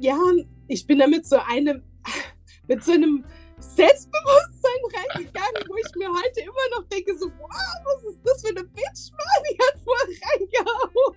ja, ich bin da mit so einem, mit so einem Selbstbewusstsein reingegangen, wo ich mir heute immer noch denke, so, wow, was ist das für eine Bitch, Mann, die hat voll reingehauen.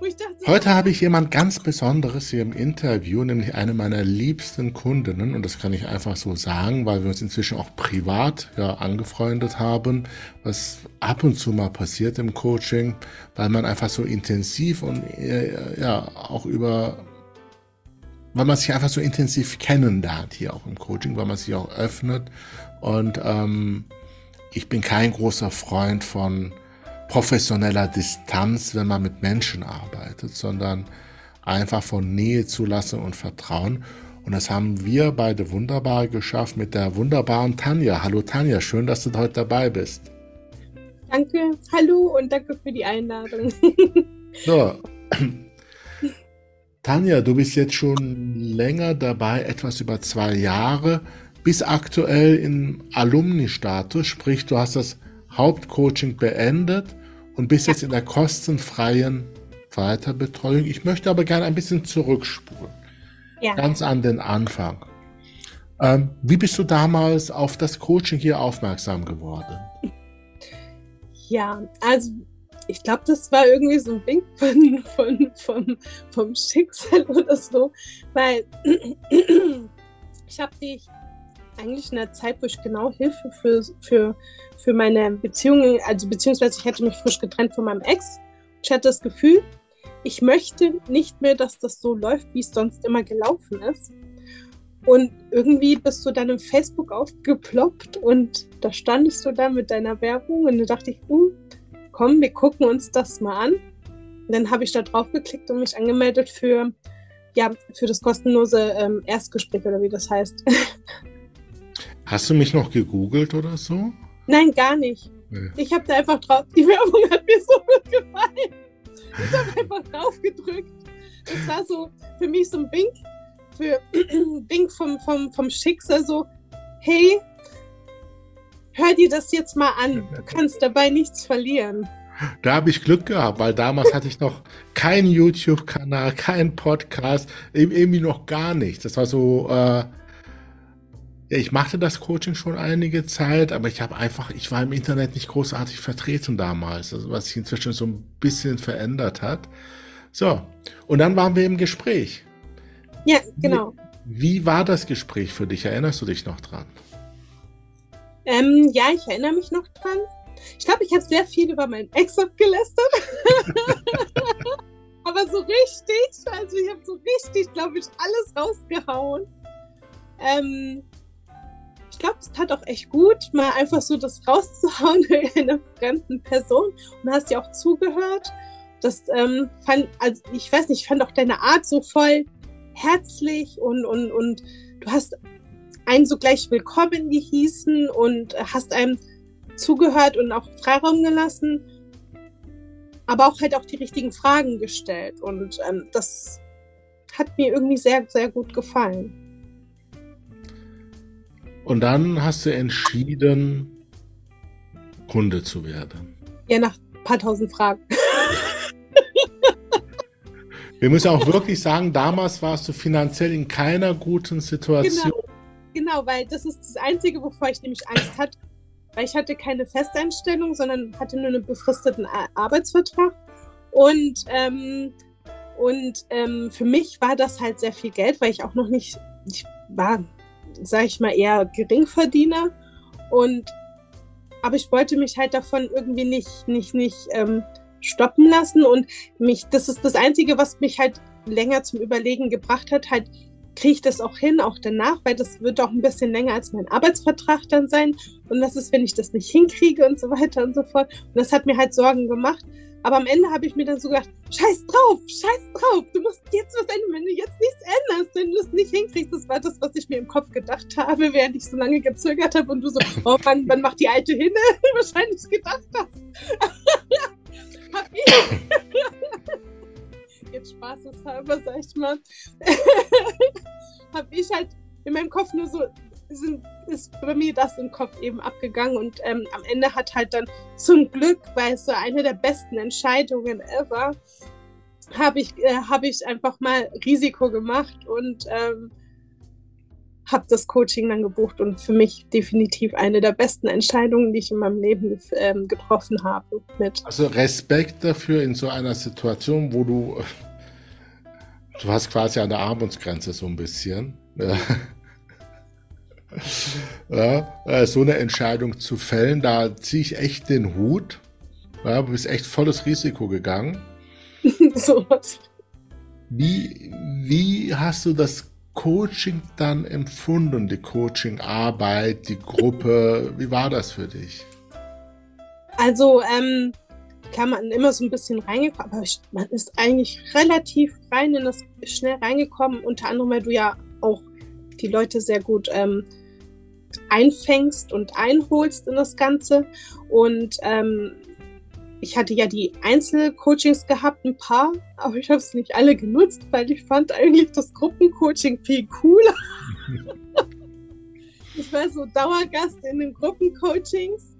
Dachte, Heute habe ich jemand ganz Besonderes hier im Interview, nämlich eine meiner liebsten Kundinnen. Und das kann ich einfach so sagen, weil wir uns inzwischen auch privat ja, angefreundet haben, was ab und zu mal passiert im Coaching, weil man einfach so intensiv und äh, ja auch über, weil man sich einfach so intensiv kennenlernt hier auch im Coaching, weil man sich auch öffnet. Und ähm, ich bin kein großer Freund von professioneller Distanz, wenn man mit Menschen arbeitet, sondern einfach von Nähe zulassen und Vertrauen. Und das haben wir beide wunderbar geschafft mit der wunderbaren Tanja. Hallo Tanja, schön, dass du heute dabei bist. Danke, hallo und danke für die Einladung. so. Tanja, du bist jetzt schon länger dabei, etwas über zwei Jahre, bis aktuell im Alumni-Status, sprich, du hast das Hauptcoaching beendet und bist jetzt in der kostenfreien Weiterbetreuung. Ich möchte aber gerne ein bisschen zurückspulen. Ja. Ganz an den Anfang. Ähm, wie bist du damals auf das Coaching hier aufmerksam geworden? Ja, also ich glaube, das war irgendwie so ein Wink von, von, von, vom Schicksal oder so, weil ich habe dich eigentlich in der Zeit, wo ich genau Hilfe für, für, für meine Beziehungen, also beziehungsweise ich hätte mich frisch getrennt von meinem Ex. Ich hatte das Gefühl, ich möchte nicht mehr, dass das so läuft, wie es sonst immer gelaufen ist. Und irgendwie bist du dann im Facebook aufgeploppt und da standest du da mit deiner Werbung und da dachte ich, uh, komm, wir gucken uns das mal an. Und dann habe ich da drauf geklickt und mich angemeldet für, ja, für das kostenlose ähm, Erstgespräch oder wie das heißt. Hast du mich noch gegoogelt oder so? Nein, gar nicht. Nee. Ich habe da einfach drauf, die Werbung hat mir so gut gefallen. Ich habe einfach drauf gedrückt. Das war so für mich so ein Wink, für Wink vom, vom, vom Schicksal, so, hey, hör dir das jetzt mal an. Du kannst dabei nichts verlieren. Da habe ich Glück gehabt, weil damals hatte ich noch keinen YouTube-Kanal, keinen Podcast, irgendwie noch gar nichts. Das war so, äh, ich machte das Coaching schon einige Zeit, aber ich habe einfach, ich war im Internet nicht großartig vertreten damals, also was sich inzwischen so ein bisschen verändert hat. So, und dann waren wir im Gespräch. Ja, genau. Wie, wie war das Gespräch für dich? Erinnerst du dich noch dran? Ähm, ja, ich erinnere mich noch dran. Ich glaube, ich habe sehr viel über meinen Ex abgelästert. aber so richtig, also ich habe so richtig, glaube ich, alles rausgehauen. Ähm, ich glaube, es tat auch echt gut, mal einfach so das rauszuhauen in einer fremden Person und hast dir auch zugehört. Das ähm, fand, also ich weiß nicht, ich fand auch deine Art so voll herzlich und, und, und du hast einen so gleich willkommen gehießen und hast einem zugehört und auch Freiraum gelassen, aber auch halt auch die richtigen Fragen gestellt. Und ähm, das hat mir irgendwie sehr, sehr gut gefallen. Und dann hast du entschieden, Kunde zu werden. Ja, nach ein paar tausend Fragen. Wir müssen auch wirklich sagen, damals warst du finanziell in keiner guten Situation. Genau, genau, weil das ist das Einzige, wovor ich nämlich Angst hatte. Weil ich hatte keine Festeinstellung, sondern hatte nur einen befristeten Arbeitsvertrag. Und, ähm, und ähm, für mich war das halt sehr viel Geld, weil ich auch noch nicht, ich war sage ich mal, eher Geringverdiener. Und aber ich wollte mich halt davon irgendwie nicht, nicht, nicht ähm, stoppen lassen. Und mich, das ist das Einzige, was mich halt länger zum Überlegen gebracht hat, halt kriege ich das auch hin, auch danach, weil das wird auch ein bisschen länger als mein Arbeitsvertrag dann sein. Und was ist, wenn ich das nicht hinkriege und so weiter und so fort. Und das hat mir halt Sorgen gemacht. Aber am Ende habe ich mir dann so gedacht, scheiß drauf, scheiß drauf, du musst jetzt was ändern, wenn du jetzt nichts änderst, wenn du es nicht hinkriegst. Das war das, was ich mir im Kopf gedacht habe, während ich so lange gezögert habe und du so, oh, wann, wann macht die alte hinne? Wahrscheinlich gedacht hast. hab ich. jetzt spaßeshalber, sag ich mal, habe ich halt in meinem Kopf nur so sind, ist bei mir das im Kopf eben abgegangen und ähm, am Ende hat halt dann zum Glück, weil es so eine der besten Entscheidungen ever, habe ich, äh, hab ich einfach mal Risiko gemacht und ähm, habe das Coaching dann gebucht und für mich definitiv eine der besten Entscheidungen, die ich in meinem Leben ähm, getroffen habe. Mit. Also Respekt dafür in so einer Situation, wo du, du hast quasi an der Armutsgrenze so ein bisschen. Ja. Ja, äh, so eine Entscheidung zu fällen, da ziehe ich echt den Hut. Ja, du bist echt volles Risiko gegangen. so was. Wie, wie hast du das Coaching dann empfunden, die Coachingarbeit, die Gruppe? Wie war das für dich? Also, ähm, kann man immer so ein bisschen reingekommen, aber man ist eigentlich relativ rein in das schnell reingekommen, unter anderem, weil du ja auch die Leute sehr gut ähm, einfängst und einholst in das Ganze. Und ähm, ich hatte ja die Einzelcoachings gehabt, ein paar, aber ich habe es nicht alle genutzt, weil ich fand eigentlich das Gruppencoaching viel cooler. ich war so Dauergast in den Gruppencoachings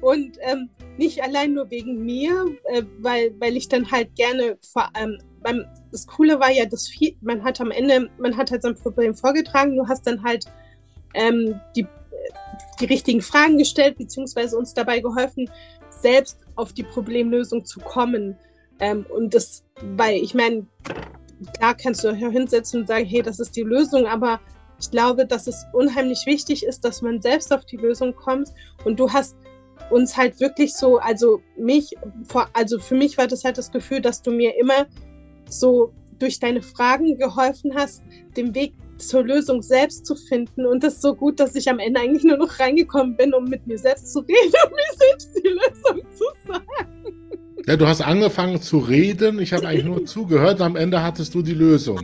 und ähm, nicht allein nur wegen mir, äh, weil, weil ich dann halt gerne vor allem, beim, das Coole war ja, dass viel, man hat am Ende, man hat halt sein Problem vorgetragen, du hast dann halt ähm, die, die richtigen Fragen gestellt, beziehungsweise uns dabei geholfen, selbst auf die Problemlösung zu kommen. Ähm, und das, weil ich meine, da kannst du hinsetzen und sagen, hey, das ist die Lösung, aber ich glaube, dass es unheimlich wichtig ist, dass man selbst auf die Lösung kommt. Und du hast uns halt wirklich so, also mich, also für mich war das halt das Gefühl, dass du mir immer so durch deine Fragen geholfen hast, den Weg zur Lösung selbst zu finden. Und das so gut, dass ich am Ende eigentlich nur noch reingekommen bin, um mit mir selbst zu reden und mir selbst die Lösung zu sagen. Ja, du hast angefangen zu reden, ich habe eigentlich nur zugehört, am Ende hattest du die Lösung.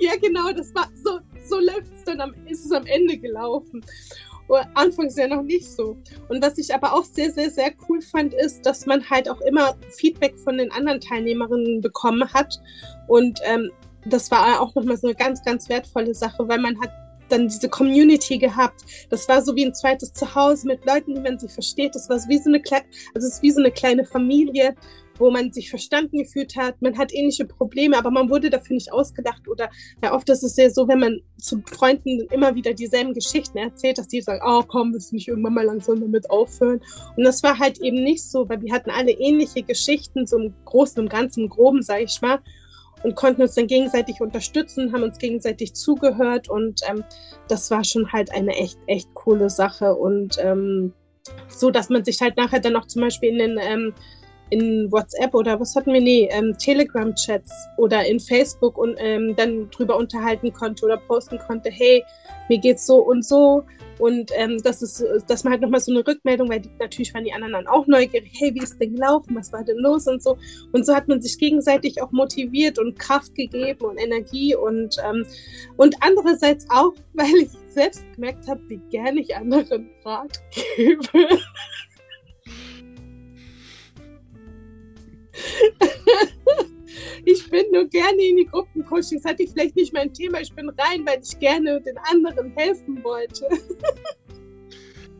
ja, genau, das war so, so läuft es dann am, ist es am Ende gelaufen. Anfangs ja noch nicht so. Und was ich aber auch sehr, sehr, sehr cool fand, ist, dass man halt auch immer Feedback von den anderen Teilnehmerinnen bekommen hat. Und ähm, das war auch nochmal so eine ganz, ganz wertvolle Sache, weil man hat dann diese Community gehabt. Das war so wie ein zweites Zuhause mit Leuten, die man sich versteht. Das war wie so eine, Kle also es ist wie so eine kleine Familie, wo man sich verstanden gefühlt hat. Man hat ähnliche Probleme, aber man wurde dafür nicht ausgedacht. Oder ja, oft ist es ja so, wenn man zu Freunden immer wieder dieselben Geschichten erzählt, dass die sagen, oh komm, willst du nicht irgendwann mal langsam damit aufhören? Und das war halt eben nicht so, weil wir hatten alle ähnliche Geschichten, so im Großen und Ganzen, im Groben, sag ich mal und konnten uns dann gegenseitig unterstützen, haben uns gegenseitig zugehört und ähm, das war schon halt eine echt, echt coole Sache und ähm, so, dass man sich halt nachher dann auch zum Beispiel in den ähm, in WhatsApp oder was hatten wir? Nee, ähm, Telegram-Chats oder in Facebook und ähm, dann drüber unterhalten konnte oder posten konnte, hey, mir geht's so und so und ähm, das ist, dass man halt nochmal so eine Rückmeldung, weil die, natürlich waren die anderen dann auch neugierig, hey, wie ist denn gelaufen, was war denn los und so. Und so hat man sich gegenseitig auch motiviert und Kraft gegeben und Energie und, ähm, und andererseits auch, weil ich selbst gemerkt habe, wie gerne ich anderen Rat gebe. Nur gerne in die Gruppencoachings. Hatte ich vielleicht nicht mein Thema. Ich bin rein, weil ich gerne den anderen helfen wollte.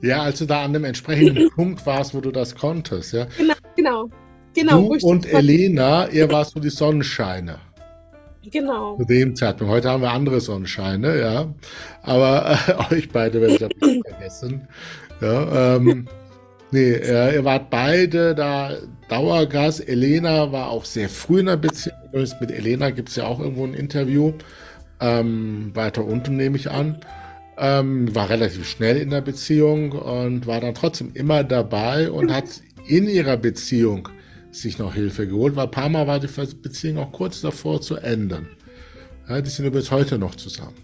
Ja, als du da an dem entsprechenden Punkt warst, wo du das konntest, ja. Genau, genau. genau du und Elena, ihr warst so die Sonnenscheine. Genau. Zu dem Zeitpunkt. Heute haben wir andere Sonnenscheine, ja. Aber äh, euch beide werde ich nicht vergessen. Ja, ähm, nee, äh, ihr wart beide da Dauergast. Elena war auch sehr früh in der Beziehung. Mit Elena gibt es ja auch irgendwo ein Interview. Ähm, weiter unten nehme ich an. Ähm, war relativ schnell in der Beziehung und war dann trotzdem immer dabei und hat in ihrer Beziehung sich noch Hilfe geholt, weil ein paar Mal war die Beziehung auch kurz davor zu enden. Ja, die sind bis heute noch zusammen.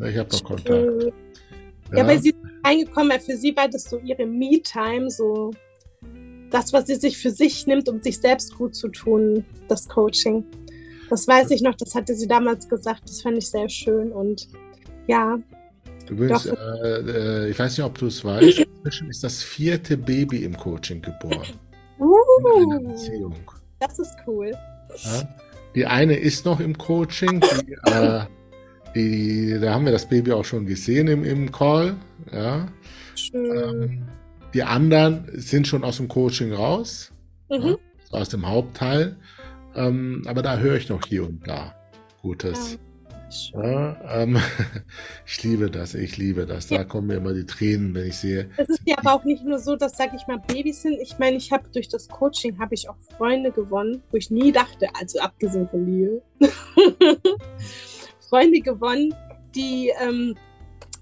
Ich habe noch Kontakt. Ja, ja, weil sie reingekommen, weil für sie war das so ihre Me-Time, so das, was sie sich für sich nimmt, um sich selbst gut zu tun, das Coaching. Das weiß ich noch, das hatte sie damals gesagt, das fand ich sehr schön und ja. Du willst, äh, äh, ich weiß nicht, ob du es weißt, inzwischen ist das vierte Baby im Coaching geboren. Uh, das ist cool. Ja? Die eine ist noch im Coaching, die, äh, die, da haben wir das Baby auch schon gesehen im, im Call. Ja. Schön. Ähm, die anderen sind schon aus dem Coaching raus, mhm. ja, aus dem Hauptteil. ähm, aber da höre ich noch hier und da Gutes. Ja, ähm, ich liebe das, ich liebe das. Da kommen mir immer die Tränen, wenn ich sehe. Es ist ja aber auch nicht nur so, dass, sag ich mal, Babys sind. Ich meine, ich habe durch das Coaching habe ich auch Freunde gewonnen, wo ich nie dachte, also abgesehen von Liebe, Freunde gewonnen, die, ähm,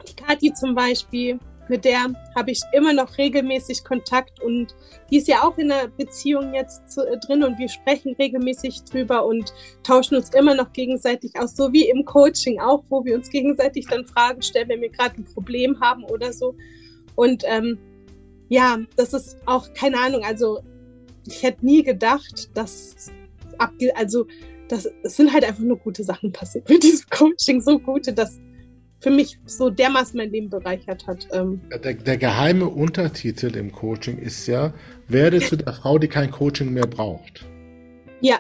die Kathi zum Beispiel, mit der habe ich immer noch regelmäßig Kontakt und die ist ja auch in einer Beziehung jetzt äh, drin und wir sprechen regelmäßig drüber und tauschen uns immer noch gegenseitig aus, so wie im Coaching auch, wo wir uns gegenseitig dann Fragen stellen, wenn wir gerade ein Problem haben oder so. Und ähm, ja, das ist auch keine Ahnung, also ich hätte nie gedacht, dass also das, es sind halt einfach nur gute Sachen passiert mit diesem Coaching, so gute, dass für mich so dermaßen mein Leben bereichert hat. Ähm. Der, der, geheime Untertitel im Coaching ist ja, werde zu der Frau, die kein Coaching mehr braucht. Ja.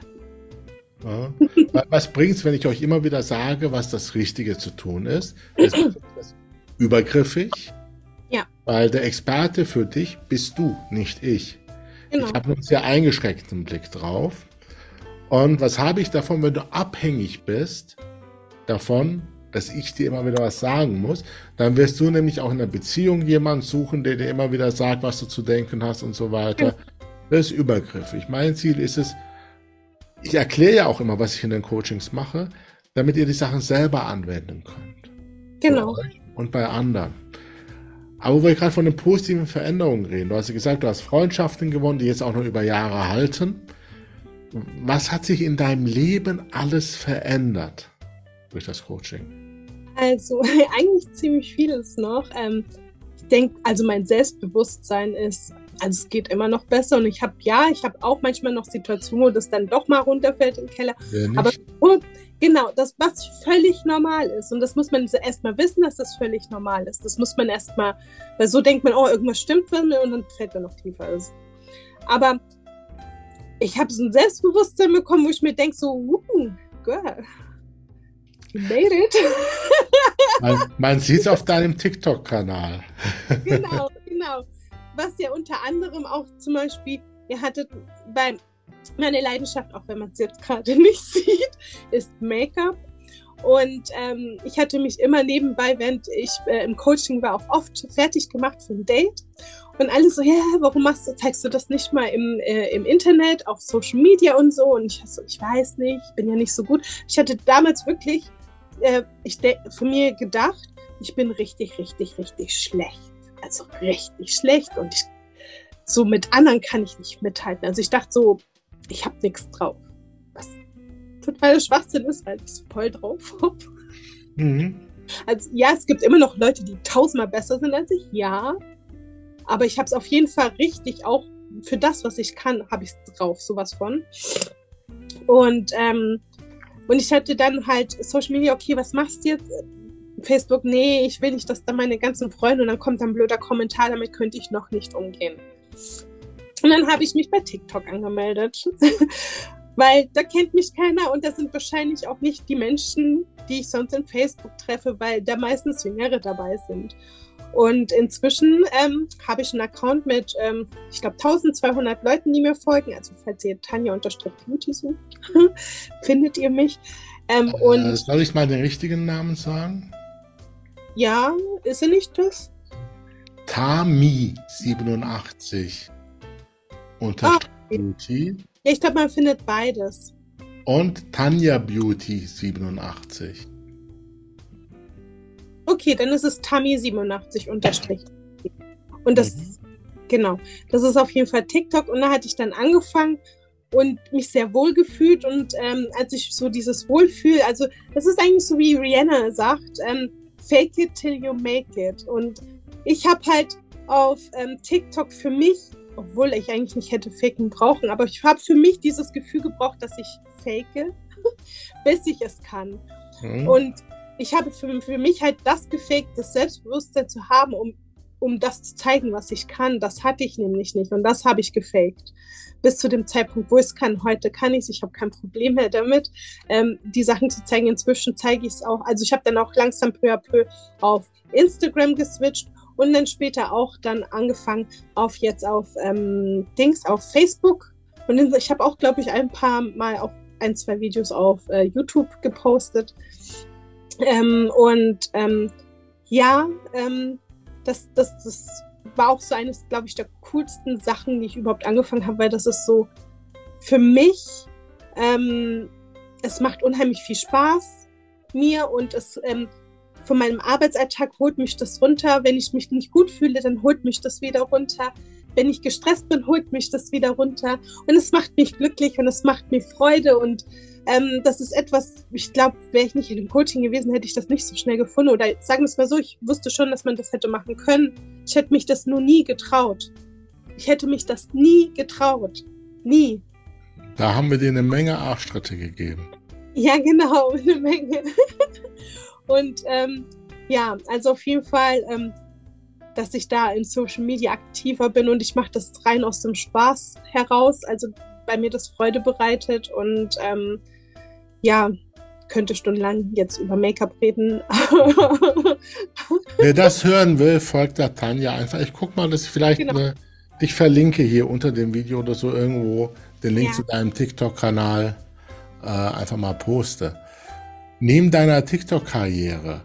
ja. Was bringt es, wenn ich euch immer wieder sage, was das Richtige zu tun ist? Ist das übergriffig? Ja. Weil der Experte für dich bist du, nicht ich. Genau. Ich habe einen sehr eingeschränkten Blick drauf. Und was habe ich davon, wenn du abhängig bist davon, dass ich dir immer wieder was sagen muss, dann wirst du nämlich auch in einer Beziehung jemanden suchen, der dir immer wieder sagt, was du zu denken hast und so weiter. Das ist übergriffig. Mein Ziel ist es, ich erkläre ja auch immer, was ich in den Coachings mache, damit ihr die Sachen selber anwenden könnt. Genau. Und bei anderen. Aber wo wir gerade von den positiven Veränderungen reden, du hast ja gesagt, du hast Freundschaften gewonnen, die jetzt auch noch über Jahre halten. Was hat sich in deinem Leben alles verändert durch das Coaching? Also eigentlich ziemlich vieles noch. Ähm, ich denke, also mein Selbstbewusstsein ist, also es geht immer noch besser und ich habe ja, ich habe auch manchmal noch Situationen, wo das dann doch mal runterfällt im Keller. Ja, Aber oh, genau, das, was völlig normal ist und das muss man erstmal wissen, dass das völlig normal ist. Das muss man erstmal, weil so denkt man, oh, irgendwas stimmt und dann fällt man noch tiefer ist. Aber ich habe so ein Selbstbewusstsein bekommen, wo ich mir denke, so, uh, girl, made it. man, man sieht es auf deinem TikTok-Kanal. genau, genau. Was ja unter anderem auch zum Beispiel, ihr hattet bei meine Leidenschaft, auch wenn man es jetzt gerade nicht sieht, ist Make-up. Und ähm, ich hatte mich immer nebenbei, während ich äh, im Coaching war, auch oft fertig gemacht für ein Date. Und alle so, ja, warum machst du, zeigst du das nicht mal im, äh, im Internet, auf Social Media und so? Und ich so, ich weiß nicht, ich bin ja nicht so gut. Ich hatte damals wirklich äh, ich von mir gedacht, ich bin richtig, richtig, richtig schlecht. Also richtig schlecht und ich, so mit anderen kann ich nicht mithalten. Also ich dachte so, ich habe nichts drauf. Was total Schwachsinn ist, weil ich so voll drauf habe. Mhm. Also ja, es gibt immer noch Leute, die tausendmal besser sind als ich, ja. Aber ich habe es auf jeden Fall richtig, auch für das, was ich kann, habe ich es drauf, sowas von. Und ähm, und ich hatte dann halt Social Media, okay, was machst du jetzt? Facebook, nee, ich will nicht, dass da meine ganzen Freunde und dann kommt ein blöder Kommentar, damit könnte ich noch nicht umgehen. Und dann habe ich mich bei TikTok angemeldet, weil da kennt mich keiner und da sind wahrscheinlich auch nicht die Menschen, die ich sonst in Facebook treffe, weil da meistens Jüngere dabei sind. Und inzwischen ähm, habe ich einen Account mit, ähm, ich glaube, 1200 Leuten, die mir folgen. Also falls ihr Tanja-Beauty sucht, findet ihr mich. Ähm, äh, und soll ich mal den richtigen Namen sagen? Ja, ist er nicht das? Tami87 unterstrich ah, Beauty. Ja, ich glaube, man findet beides. Und Tanja Beauty 87. Okay, dann ist es Tami87 unterstrich. Und das, mhm. genau, das ist auf jeden Fall TikTok. Und da hatte ich dann angefangen und mich sehr wohl gefühlt. Und ähm, als ich so dieses Wohlfühl, also das ist eigentlich so wie Rihanna sagt, ähm, fake it till you make it. Und ich habe halt auf ähm, TikTok für mich, obwohl ich eigentlich nicht hätte faken brauchen, aber ich habe für mich dieses Gefühl gebraucht, dass ich fake, bis ich es kann. Mhm. Und ich habe für, für mich halt das gefaked, das Selbstbewusstsein zu haben, um, um das zu zeigen, was ich kann. Das hatte ich nämlich nicht und das habe ich gefaked. Bis zu dem Zeitpunkt, wo ich es kann. Heute kann ich es, ich habe kein Problem mehr damit, ähm, die Sachen zu zeigen. Inzwischen zeige ich es auch. Also ich habe dann auch langsam peu à peu auf Instagram geswitcht und dann später auch dann angefangen auf jetzt auf ähm, Dings, auf Facebook. Und ich habe auch, glaube ich, ein paar Mal auf ein, zwei Videos auf äh, YouTube gepostet. Ähm, und ähm, ja, ähm, das, das, das war auch so eines, glaube ich, der coolsten Sachen, die ich überhaupt angefangen habe, weil das ist so für mich, ähm, es macht unheimlich viel Spaß mir und es ähm, von meinem Arbeitsalltag holt mich das runter. Wenn ich mich nicht gut fühle, dann holt mich das wieder runter. Wenn ich gestresst bin, holt mich das wieder runter. Und es macht mich glücklich und es macht mir Freude. Und ähm, das ist etwas, ich glaube, wäre ich nicht in dem Coaching gewesen, hätte ich das nicht so schnell gefunden. Oder sagen wir es mal so, ich wusste schon, dass man das hätte machen können. Ich hätte mich das nur nie getraut. Ich hätte mich das nie getraut. Nie. Da haben wir dir eine Menge Arschtritte gegeben. Ja, genau, eine Menge. Und ähm, ja, also auf jeden Fall, ähm, dass ich da in Social Media aktiver bin und ich mache das rein aus dem Spaß heraus. Also bei mir das Freude bereitet und ähm, ja, könnte stundenlang jetzt über Make-up reden. Wer das hören will, folgt der Tanja einfach. Ich guck mal, dass ich vielleicht genau. eine, ich verlinke hier unter dem Video oder so irgendwo den Link ja. zu deinem TikTok-Kanal äh, einfach mal poste. Neben deiner TikTok-Karriere,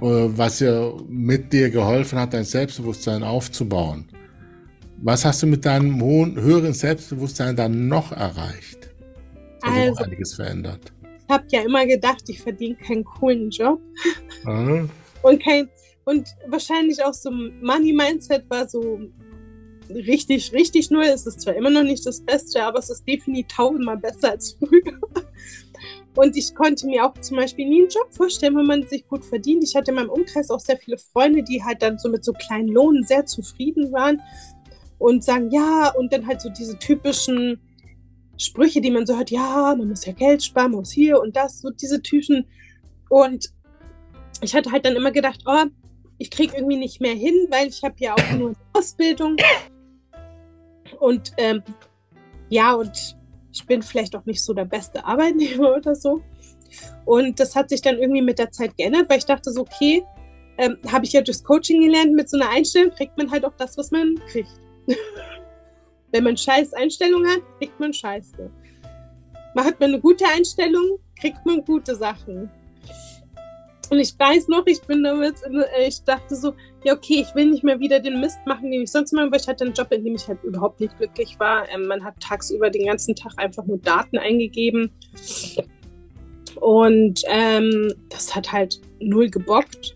äh, was ja mit dir geholfen hat, dein Selbstbewusstsein aufzubauen, was hast du mit deinem hohen, höheren Selbstbewusstsein dann noch erreicht? Also, auch einiges verändert. Ich habe ja immer gedacht, ich verdiene keinen coolen Job. Mhm. Und kein und wahrscheinlich auch so Money Mindset war so richtig, richtig null. Es ist zwar immer noch nicht das Beste, aber es ist definitiv tausendmal besser als früher. Und ich konnte mir auch zum Beispiel nie einen Job vorstellen, wenn man sich gut verdient. Ich hatte in meinem Umkreis auch sehr viele Freunde, die halt dann so mit so kleinen Lohnen sehr zufrieden waren und sagen, ja, und dann halt so diese typischen Sprüche, die man so hört, ja, man muss ja Geld sparen, man muss hier und das, so diese Typen. Und ich hatte halt dann immer gedacht, oh, ich kriege irgendwie nicht mehr hin, weil ich habe ja auch nur Ausbildung. Und ähm, ja, und ich bin vielleicht auch nicht so der beste Arbeitnehmer oder so. Und das hat sich dann irgendwie mit der Zeit geändert, weil ich dachte so, okay, ähm, habe ich ja durchs Coaching gelernt, mit so einer Einstellung kriegt man halt auch das, was man kriegt. Wenn man scheiß Einstellung hat, kriegt man Scheiße. Macht man eine gute Einstellung, kriegt man gute Sachen. Und ich weiß noch, ich bin damals, äh, ich dachte so, ja, okay, ich will nicht mehr wieder den Mist machen, den ich sonst mache, weil ich hatte einen Job, in dem ich halt überhaupt nicht glücklich war. Ähm, man hat tagsüber den ganzen Tag einfach nur Daten eingegeben. Und ähm, das hat halt null gebockt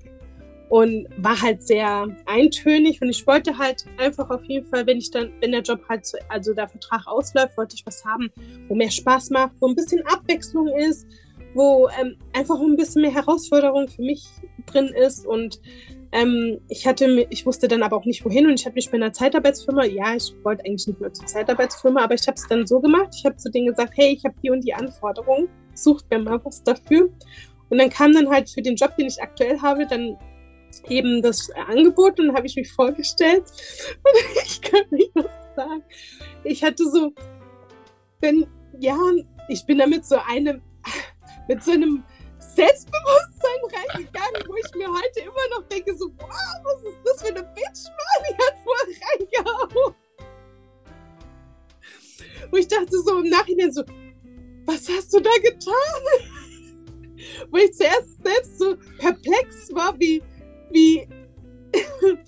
und war halt sehr eintönig. Und ich wollte halt einfach auf jeden Fall, wenn ich dann, wenn der Job halt, zu, also der Vertrag ausläuft, wollte ich was haben, wo mehr Spaß macht, wo ein bisschen Abwechslung ist, wo ähm, einfach ein bisschen mehr Herausforderung für mich drin ist. Und ähm, ich hatte, ich wusste dann aber auch nicht wohin. Und ich habe mich bei einer Zeitarbeitsfirma, ja, ich wollte eigentlich nicht mehr zur Zeitarbeitsfirma, aber ich habe es dann so gemacht, ich habe zu denen gesagt, hey, ich habe die und die Anforderungen, sucht mir mal was dafür. Und dann kam dann halt für den Job, den ich aktuell habe, dann eben das Angebot und habe ich mich vorgestellt. Und ich kann nicht noch sagen, ich hatte so, wenn, ja, ich bin da mit so einem, mit so einem Selbstbewusstsein reingegangen, wo ich mir heute immer noch denke, so, wow, was ist das für eine Bitch, Mann, die hat voll reingehauen. Wo ich dachte so im Nachhinein so, was hast du da getan? Wo ich zuerst selbst so perplex war, wie, wie,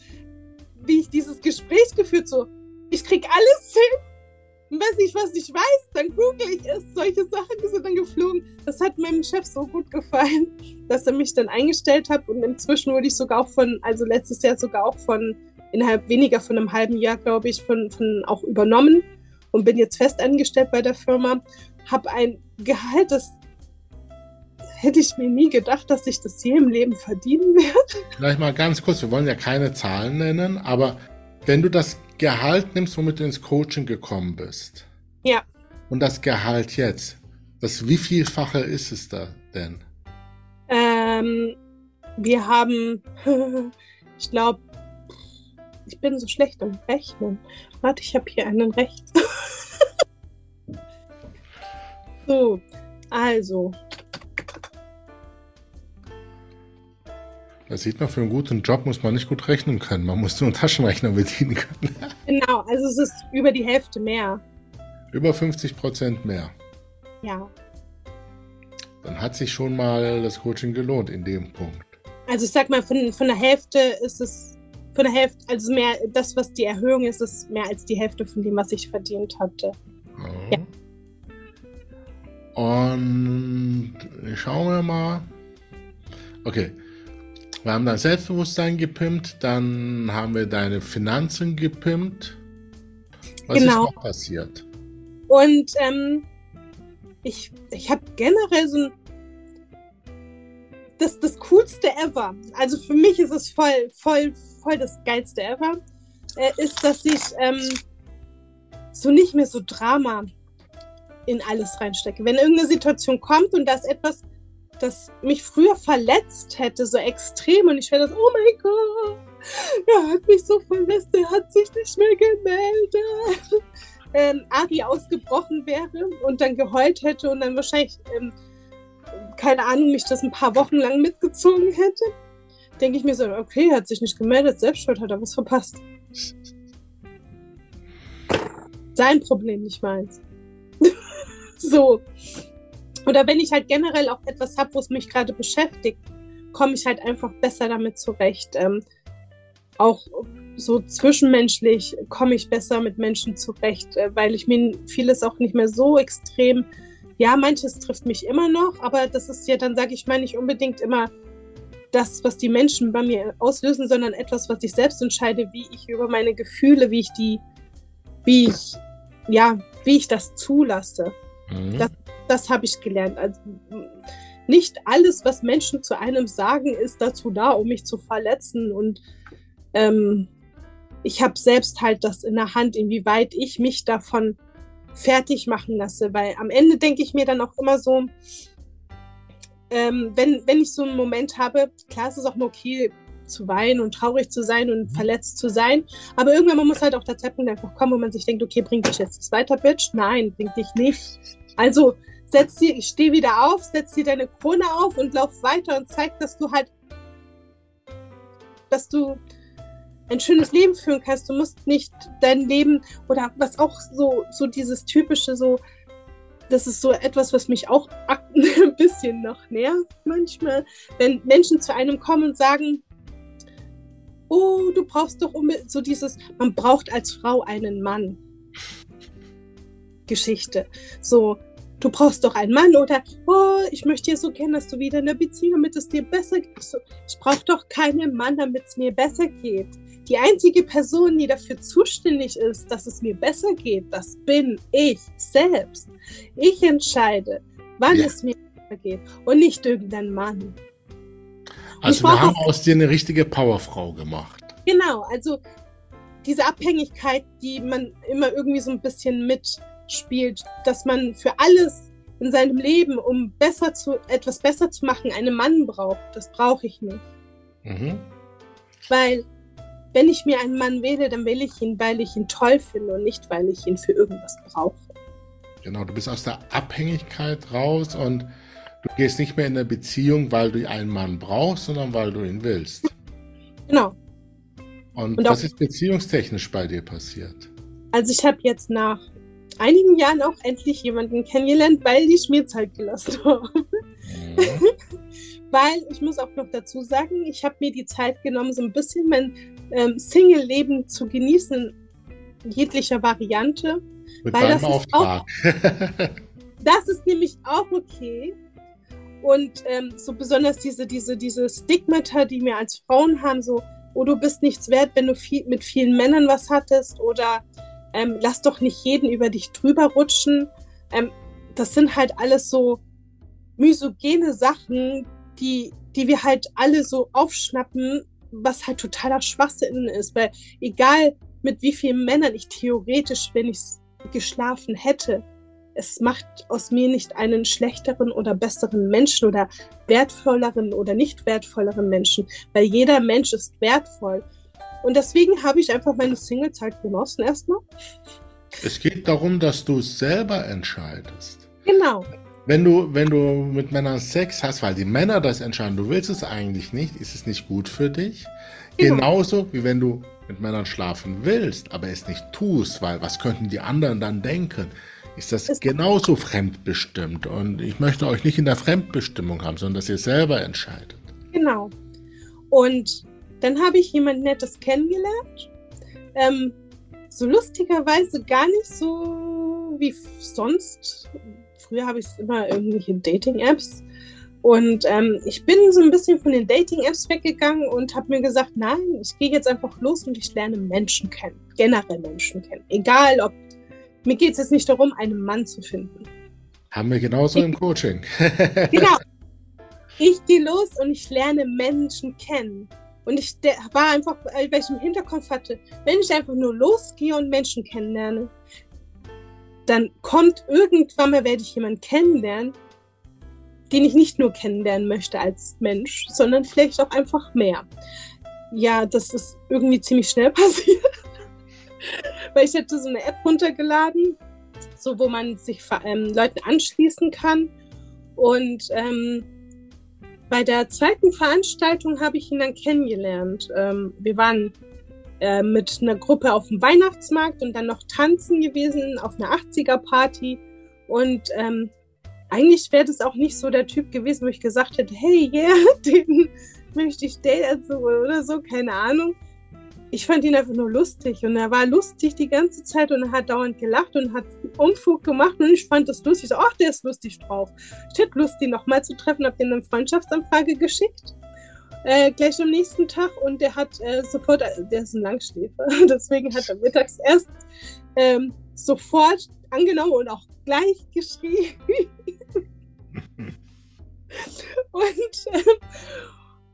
wie ich dieses Gespräch geführt so, ich krieg alles hin. Weiß nicht, was ich weiß, dann google ich es. Solche Sachen sind dann geflogen. Das hat meinem Chef so gut gefallen, dass er mich dann eingestellt hat. Und inzwischen wurde ich sogar auch von, also letztes Jahr sogar auch von, innerhalb weniger von einem halben Jahr, glaube ich, von, von auch übernommen und bin jetzt fest angestellt bei der Firma. Habe ein Gehalt, das hätte ich mir nie gedacht, dass ich das je im Leben verdienen werde. Vielleicht mal ganz kurz, wir wollen ja keine Zahlen nennen, aber wenn du das Gehalt nimmst, womit du ins Coaching gekommen bist. Ja. Und das Gehalt jetzt, das wie vielfache ist es da denn? Ähm, wir haben, ich glaube, ich bin so schlecht im Rechnen. Warte, ich habe hier einen Recht. so, also, Da sieht man, für einen guten Job muss man nicht gut rechnen können. Man muss nur einen Taschenrechner bedienen können. Genau, also es ist über die Hälfte mehr. Über 50 Prozent mehr. Ja. dann hat sich schon mal das Coaching gelohnt in dem Punkt. Also ich sag mal, von, von der Hälfte ist es, von der Hälfte, also mehr, das, was die Erhöhung ist, ist mehr als die Hälfte von dem, was ich verdient hatte. Ja. Und schauen wir mal. Okay. Wir haben dein Selbstbewusstsein gepimpt, dann haben wir deine Finanzen gepimpt. Was genau. ist noch passiert? Und ähm, ich, ich habe generell so ein das, das Coolste ever. Also für mich ist es voll, voll, voll das Geilste ever. Äh, ist, dass ich ähm, so nicht mehr so Drama in alles reinstecke. Wenn irgendeine Situation kommt und da ist etwas, das mich früher verletzt hätte, so extrem, und ich werde das, oh mein Gott, er hat mich so verletzt, er hat sich nicht mehr gemeldet, ähm, Ari ausgebrochen wäre und dann geheult hätte und dann wahrscheinlich, ähm, keine Ahnung, mich das ein paar Wochen lang mitgezogen hätte, denke ich mir so, okay, er hat sich nicht gemeldet, selbst schuld, hat er was verpasst. Sein Problem, nicht meins. so. Oder wenn ich halt generell auch etwas habe, wo es mich gerade beschäftigt, komme ich halt einfach besser damit zurecht. Ähm, auch so zwischenmenschlich komme ich besser mit Menschen zurecht, äh, weil ich mir vieles auch nicht mehr so extrem, ja, manches trifft mich immer noch, aber das ist ja dann, sage ich mal, nicht unbedingt immer das, was die Menschen bei mir auslösen, sondern etwas, was ich selbst entscheide, wie ich über meine Gefühle, wie ich die, wie ich, ja, wie ich das zulasse. Mhm. Das, das habe ich gelernt. Also, nicht alles, was Menschen zu einem sagen, ist dazu da, um mich zu verletzen. Und ähm, ich habe selbst halt das in der Hand, inwieweit ich mich davon fertig machen lasse. Weil am Ende denke ich mir dann auch immer so, ähm, wenn, wenn ich so einen Moment habe, klar, es ist auch nur okay zu weinen und traurig zu sein und mhm. verletzt zu sein. Aber irgendwann muss halt auch der Zeitpunkt einfach kommen, wo man sich denkt, okay, bringt dich jetzt das weiter, Bitch? Nein, bringt dich nicht. Also setz dir, ich stehe wieder auf, setz dir deine Krone auf und lauf weiter und zeig, dass du halt, dass du ein schönes Leben führen kannst. Du musst nicht dein Leben oder was auch so, so dieses typische, so, das ist so etwas, was mich auch ein bisschen noch nervt manchmal, wenn Menschen zu einem kommen und sagen, oh, du brauchst doch unbedingt so dieses, man braucht als Frau einen Mann. Geschichte. So, du brauchst doch einen Mann oder oh, ich möchte dir so gerne, dass du wieder in der Beziehung, damit es dir besser geht. So, ich brauche doch keinen Mann, damit es mir besser geht. Die einzige Person, die dafür zuständig ist, dass es mir besser geht, das bin ich selbst. Ich entscheide, wann ja. es mir besser geht und nicht irgendein Mann. Also wir haben aus dir eine richtige Powerfrau gemacht. Genau, also diese Abhängigkeit, die man immer irgendwie so ein bisschen mitspielt, dass man für alles in seinem Leben, um besser zu, etwas besser zu machen, einen Mann braucht. Das brauche ich nicht. Mhm. Weil, wenn ich mir einen Mann wähle, dann wähle ich ihn, weil ich ihn toll finde und nicht, weil ich ihn für irgendwas brauche. Genau, du bist aus der Abhängigkeit raus und Du gehst nicht mehr in eine Beziehung, weil du einen Mann brauchst, sondern weil du ihn willst. Genau. Und, Und was ist beziehungstechnisch bei dir passiert? Also ich habe jetzt nach einigen Jahren auch endlich jemanden kennengelernt, weil die Schmierzeit gelassen haben. Mhm. weil ich muss auch noch dazu sagen, ich habe mir die Zeit genommen, so ein bisschen mein ähm, Single-Leben zu genießen, jeglicher Variante. Mit weil das Auftrag. Ist auch, das ist nämlich auch okay, und ähm, so besonders diese, diese, diese Stigmata, die wir als Frauen haben, so, oh, du bist nichts wert, wenn du viel, mit vielen Männern was hattest oder ähm, lass doch nicht jeden über dich drüber rutschen. Ähm, das sind halt alles so misogene Sachen, die, die wir halt alle so aufschnappen, was halt totaler Schwachsinn ist. Weil egal mit wie vielen Männern ich theoretisch, wenn ich geschlafen hätte, es macht aus mir nicht einen schlechteren oder besseren Menschen oder wertvolleren oder nicht wertvolleren Menschen, weil jeder Mensch ist wertvoll. Und deswegen habe ich einfach meine Singlezeit genossen erstmal. Es geht darum, dass du selber entscheidest. Genau. Wenn du, wenn du mit Männern Sex hast, weil die Männer das entscheiden, du willst es eigentlich nicht, ist es nicht gut für dich. Genau. Genauso wie wenn du mit Männern schlafen willst, aber es nicht tust, weil was könnten die anderen dann denken? ist das es genauso fremdbestimmt. Und ich möchte euch nicht in der Fremdbestimmung haben, sondern dass ihr selber entscheidet. Genau. Und dann habe ich jemand Nettes kennengelernt. Ähm, so lustigerweise gar nicht so wie sonst. Früher habe ich immer irgendwelche Dating-Apps. Und ähm, ich bin so ein bisschen von den Dating-Apps weggegangen und habe mir gesagt, nein, ich gehe jetzt einfach los und ich lerne Menschen kennen. Generell Menschen kennen. Egal, ob mir geht es jetzt nicht darum, einen Mann zu finden. Haben wir genauso ich, im Coaching. genau. Ich gehe los und ich lerne Menschen kennen. Und ich war einfach, weil ich im Hinterkopf hatte, wenn ich einfach nur losgehe und Menschen kennenlerne, dann kommt irgendwann mal, werde ich jemanden kennenlernen, den ich nicht nur kennenlernen möchte als Mensch, sondern vielleicht auch einfach mehr. Ja, das ist irgendwie ziemlich schnell passiert weil ich hatte so eine App runtergeladen, so wo man sich ähm, Leuten anschließen kann. Und ähm, bei der zweiten Veranstaltung habe ich ihn dann kennengelernt. Ähm, wir waren äh, mit einer Gruppe auf dem Weihnachtsmarkt und dann noch tanzen gewesen auf einer 80er-Party. Und ähm, eigentlich wäre das auch nicht so der Typ gewesen, wo ich gesagt hätte, hey, yeah, den möchte ich daten oder so, keine Ahnung ich fand ihn einfach nur lustig und er war lustig die ganze Zeit und er hat dauernd gelacht und hat Umfug gemacht und ich fand das lustig. So, ach, der ist lustig drauf. Ich hätte Lust, ihn nochmal zu treffen, habe ihm eine Freundschaftsanfrage geschickt. Äh, gleich am nächsten Tag und der hat äh, sofort, der ist ein Langschläfer, deswegen hat er mittags erst ähm, sofort angenommen und auch gleich geschrieben. und, äh,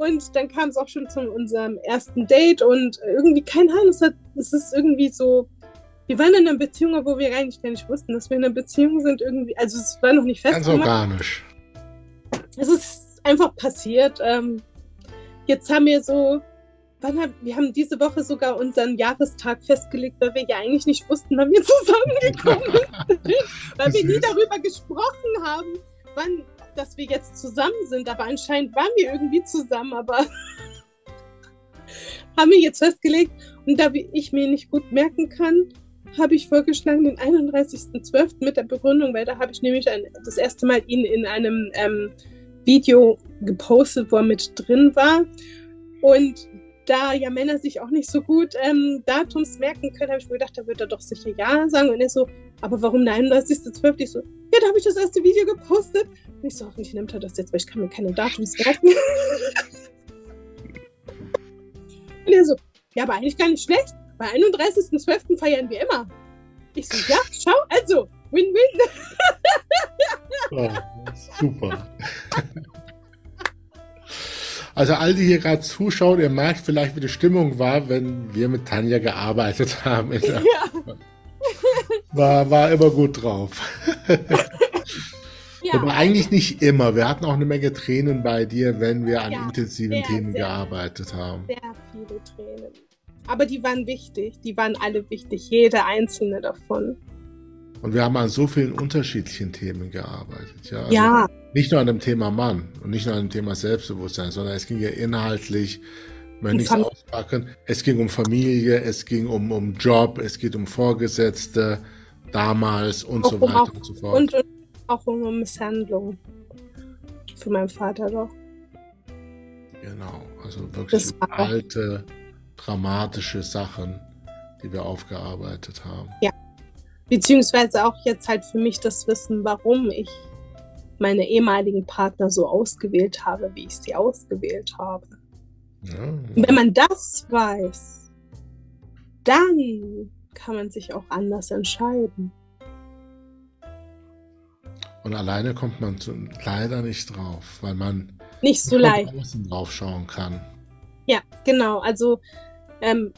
und dann kam es auch schon zu unserem ersten Date und irgendwie, keine Ahnung, es, hat, es ist irgendwie so, wir waren in einer Beziehung, obwohl wir eigentlich gar nicht wussten, dass wir in einer Beziehung sind. Irgendwie, also es war noch nicht fest. Ganz organisch. Es ist einfach passiert. Ähm, jetzt haben wir so, haben, wir haben diese Woche sogar unseren Jahrestag festgelegt, weil wir ja eigentlich nicht wussten, wann wir zusammengekommen sind. weil wir nie darüber gesprochen haben, wann dass wir jetzt zusammen sind, aber anscheinend waren wir irgendwie zusammen, aber haben wir jetzt festgelegt. Und da ich mir nicht gut merken kann, habe ich vorgeschlagen den 31.12. mit der Begründung, weil da habe ich nämlich ein, das erste Mal ihn in einem ähm, Video gepostet, wo er mit drin war. Und da ja Männer sich auch nicht so gut ähm, Datums merken können, habe ich mir gedacht, da wird er doch sicher Ja sagen. Und er so, aber warum der 31.12.? Ich so, ja, da habe ich das erste Video gepostet. Und ich so, hoffentlich nimmt er das jetzt, weil ich kann mir keine Datums merken. Und er so, ja, aber eigentlich gar nicht schlecht. Bei 31.12. feiern wir immer. Ich so, ja, schau, also, Win-Win. oh, super. Also all die hier gerade zuschauen, ihr merkt vielleicht, wie die Stimmung war, wenn wir mit Tanja gearbeitet haben. Ja. War, war immer gut drauf. ja. Aber eigentlich nicht immer. Wir hatten auch eine Menge Tränen bei dir, wenn wir an ja, intensiven sehr, Themen sehr, gearbeitet haben. Sehr viele Tränen. Aber die waren wichtig. Die waren alle wichtig. Jede einzelne davon. Und wir haben an so vielen unterschiedlichen Themen gearbeitet. Ja. Also ja. Nicht nur an dem Thema Mann und nicht nur an dem Thema Selbstbewusstsein, sondern es ging ja inhaltlich, wenn nichts auspacken, es ging um Familie, es ging um, um Job, es geht um Vorgesetzte damals und auch so weiter auch, und so fort. Und, und auch um Misshandlung für meinen Vater doch. Genau, also wirklich alte, dramatische Sachen, die wir aufgearbeitet haben. Ja. Beziehungsweise auch jetzt halt für mich das Wissen, warum ich meine ehemaligen Partner so ausgewählt habe, wie ich sie ausgewählt habe. Ja. Wenn man das weiß, dann kann man sich auch anders entscheiden. Und alleine kommt man zu, leider nicht drauf, weil man nicht so leicht drauf schauen kann. Ja, genau. Also ähm,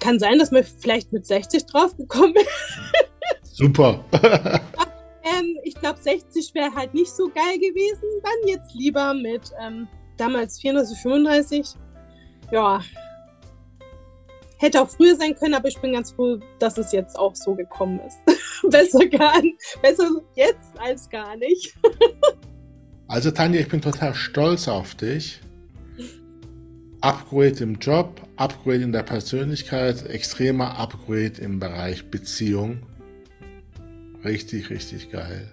kann sein, dass man vielleicht mit 60 drauf gekommen ist. Super. ähm, ich glaube, 60 wäre halt nicht so geil gewesen. Dann jetzt lieber mit ähm, damals 34, 35. Ja. Hätte auch früher sein können, aber ich bin ganz froh, dass es jetzt auch so gekommen ist. besser, gar, besser jetzt als gar nicht. also Tanja, ich bin total stolz auf dich. Upgrade im Job, Upgrade in der Persönlichkeit, extremer Upgrade im Bereich Beziehung. Richtig, richtig geil.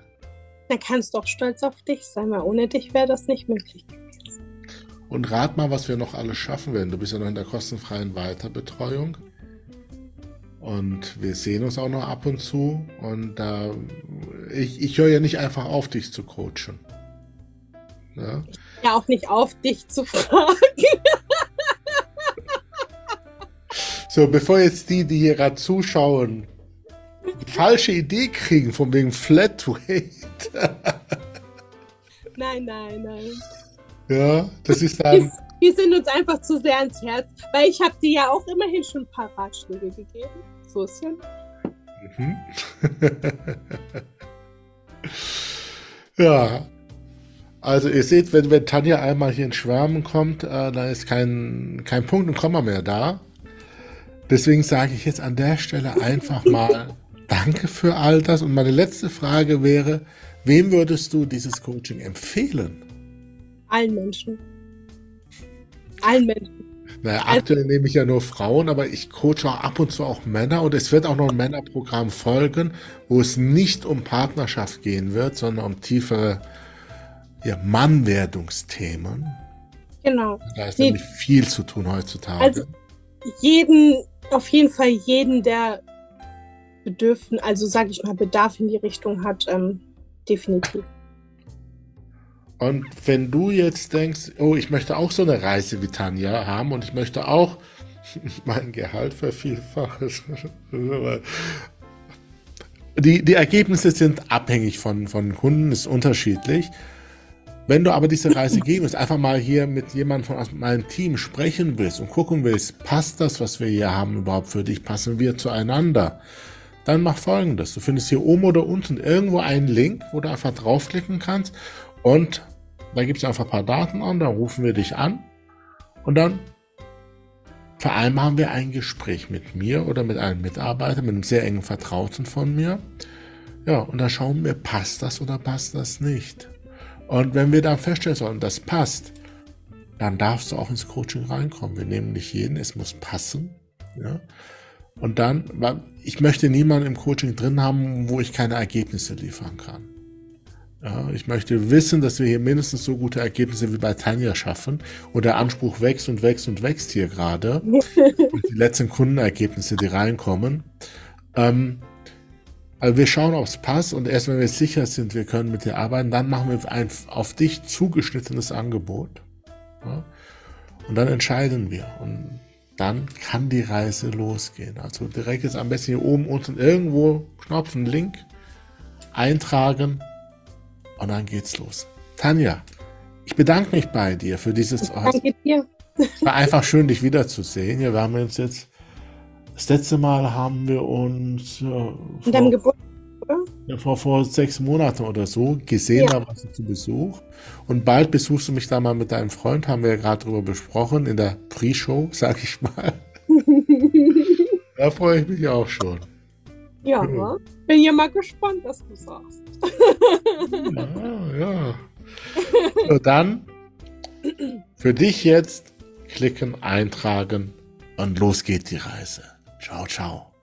Da kannst du auch stolz auf dich sein, weil ohne dich wäre das nicht möglich gewesen. Und rat mal, was wir noch alles schaffen werden. Du bist ja noch in der kostenfreien Weiterbetreuung. Und wir sehen uns auch noch ab und zu. Und äh, ich, ich höre ja nicht einfach auf, dich zu coachen. Ja, ja auch nicht auf, dich zu fragen. So, bevor jetzt die, die hier gerade zuschauen, falsche Idee kriegen, von wegen Flatrate. nein, nein, nein. Ja, das ist dann. Wir sind uns einfach zu sehr ans Herz, weil ich habe dir ja auch immerhin schon ein paar Ratschläge gegeben. So ist ja. Mhm. ja. Also ihr seht, wenn, wenn Tanja einmal hier in Schwärmen kommt, äh, dann ist kein, kein Punkt und Komma mehr da. Deswegen sage ich jetzt an der Stelle einfach mal Danke für all das. Und meine letzte Frage wäre, wem würdest du dieses Coaching empfehlen? Allen Menschen. Allen Menschen. Naja, aktuell nehme ich ja nur Frauen, aber ich coache auch ab und zu auch Männer und es wird auch noch ein Männerprogramm folgen, wo es nicht um Partnerschaft gehen wird, sondern um tiefere ja, Mannwerdungsthemen. Genau. Da ist nee. nämlich viel zu tun heutzutage. Also jeden, auf jeden Fall jeden, der Bedürfen, also sage ich mal, Bedarf in die Richtung hat, ähm, definitiv. Und wenn du jetzt denkst, oh, ich möchte auch so eine Reise wie Tanja haben und ich möchte auch mein Gehalt vervielfachen. die, die Ergebnisse sind abhängig von, von Kunden, ist unterschiedlich. Wenn du aber diese Reise gehen willst, einfach mal hier mit jemandem von meinem Team sprechen willst und gucken willst, passt das, was wir hier haben, überhaupt für dich? Passen wir zueinander? Dann mach folgendes. Du findest hier oben oder unten irgendwo einen Link, wo du einfach draufklicken kannst und da gibt es einfach ein paar Daten an, da rufen wir dich an und dann vereinbaren wir ein Gespräch mit mir oder mit einem Mitarbeiter, mit einem sehr engen Vertrauten von mir. Ja, und dann schauen wir, passt das oder passt das nicht. Und wenn wir dann feststellen sollen, das passt, dann darfst du auch ins Coaching reinkommen. Wir nehmen nicht jeden, es muss passen. Ja? Und dann, ich möchte niemanden im Coaching drin haben, wo ich keine Ergebnisse liefern kann. Ja, ich möchte wissen, dass wir hier mindestens so gute Ergebnisse wie bei Tanja schaffen. Und der Anspruch wächst und wächst und wächst hier gerade. die letzten Kundenergebnisse, die reinkommen. Ähm, also wir schauen, ob es passt und erst wenn wir sicher sind, wir können mit dir arbeiten, dann machen wir ein auf dich zugeschnittenes Angebot. Ja? Und dann entscheiden wir. Und dann kann die Reise losgehen. Also direkt jetzt am besten hier oben unten irgendwo Knopf, einen Link eintragen und dann geht's los. Tanja, ich bedanke mich bei dir für dieses. Danke dir. Es war einfach schön, dich wiederzusehen. Ja, wir haben uns jetzt. Das letzte Mal haben wir uns. Ja, vor, deinem Geburtstag, ja, vor, vor sechs Monaten oder so gesehen, ja. da warst du zu Besuch. Und bald besuchst du mich da mal mit deinem Freund, haben wir ja gerade drüber besprochen, in der Pre-Show, sag ich mal. da freue ich mich auch schon. Ja, ja, bin ja mal gespannt, was du sagst. ja, ja. So, dann für dich jetzt klicken, eintragen und los geht die Reise. Ciao, ciao.